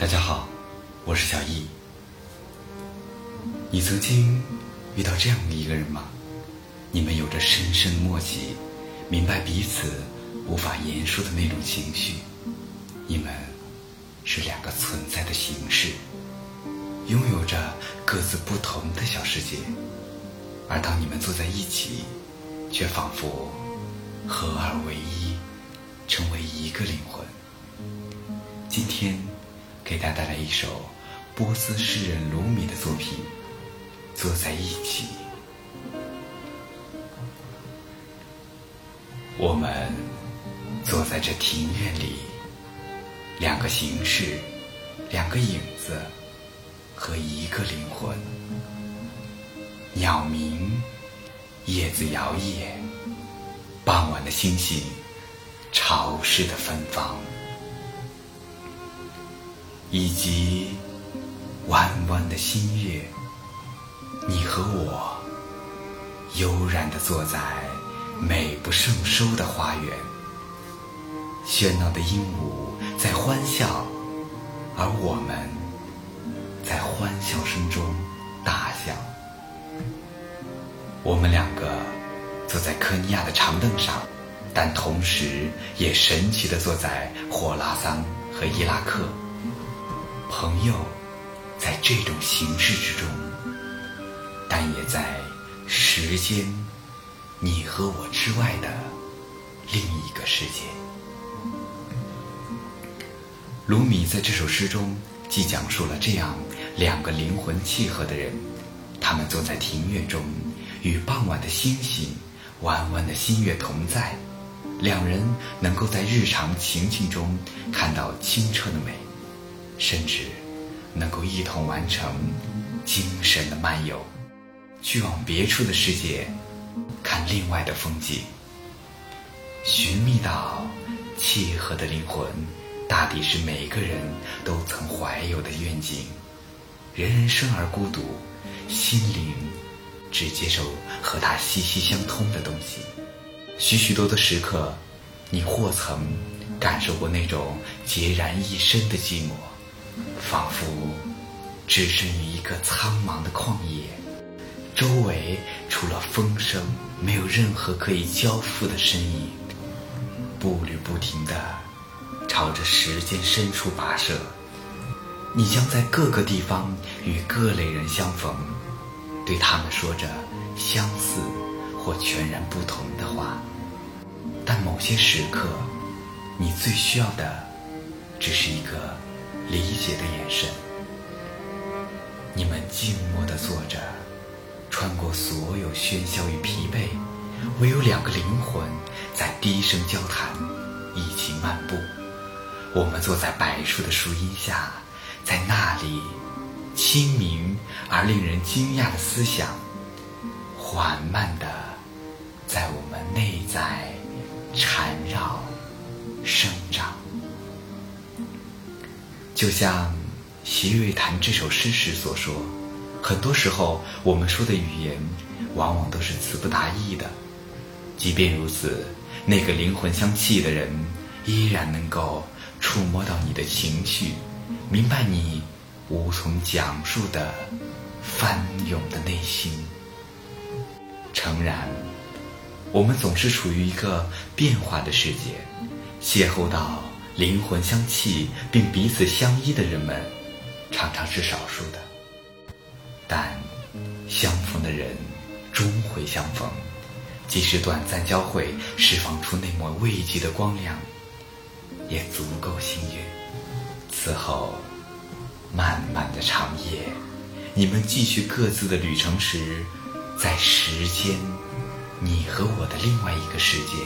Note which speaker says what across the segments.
Speaker 1: 大家好，我是小易。你曾经遇到这样的一个人吗？你们有着深深默契，明白彼此无法言说的那种情绪。你们是两个存在的形式，拥有着各自不同的小世界，而当你们坐在一起，却仿佛合二为一，成为一个灵魂。今天给大家带来一首波斯诗人鲁米的作品《坐在一起》。我们坐在这庭院里，两个形式，两个影子和一个灵魂。鸟鸣，叶子摇曳，傍晚的星星，潮湿的芬芳，以及弯弯的新月。你和我悠然地坐在美不胜收的花园，喧闹的鹦鹉在欢笑，而我们在欢笑声中大笑。我们两个坐在科尼亚的长凳上，但同时也神奇地坐在霍拉桑和伊拉克。朋友在这种形式之中，但也在时间，你和我之外的另一个世界。鲁米在这首诗中，既讲述了这样两个灵魂契合的人，他们坐在庭院中，与傍晚的星星、弯弯的新月同在，两人能够在日常情境中看到清澈的美，甚至能够一同完成精神的漫游，去往别处的世界，看另外的风景，寻觅到契合的灵魂。大抵是每个人都曾怀有的愿景。人人生而孤独，心灵只接受和它息息相通的东西。许许多多时刻，你或曾感受过那种孑然一身的寂寞，仿佛置身于一个苍茫的旷野，周围除了风声，没有任何可以交付的身影，步履不停的。朝着时间深处跋涉，你将在各个地方与各类人相逢，对他们说着相似或全然不同的话。但某些时刻，你最需要的只是一个理解的眼神。你们静默地坐着，穿过所有喧嚣与疲惫，唯有两个灵魂在低声交谈，一起漫步。我们坐在柏树的树荫下，在那里，清明而令人惊讶的思想，缓慢地在我们内在缠绕生长。就像席瑞谈这首诗时所说，很多时候我们说的语言，往往都是词不达意的。即便如此，那个灵魂相契的人，依然能够。触摸到你的情绪，明白你无从讲述的翻涌的内心。诚然，我们总是处于一个变化的世界，邂逅到灵魂相契并彼此相依的人们，常常是少数的。但相逢的人终会相逢，即使短暂交汇，释放出那抹慰藉的光亮。也足够幸运。此后，漫漫的长夜，你们继续各自的旅程时，在时间，你和我的另外一个世界，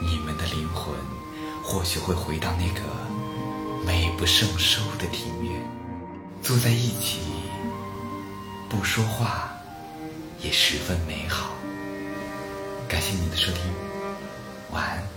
Speaker 1: 你们的灵魂或许会回到那个美不胜收的庭院，坐在一起，不说话，也十分美好。感谢你的收听，晚安。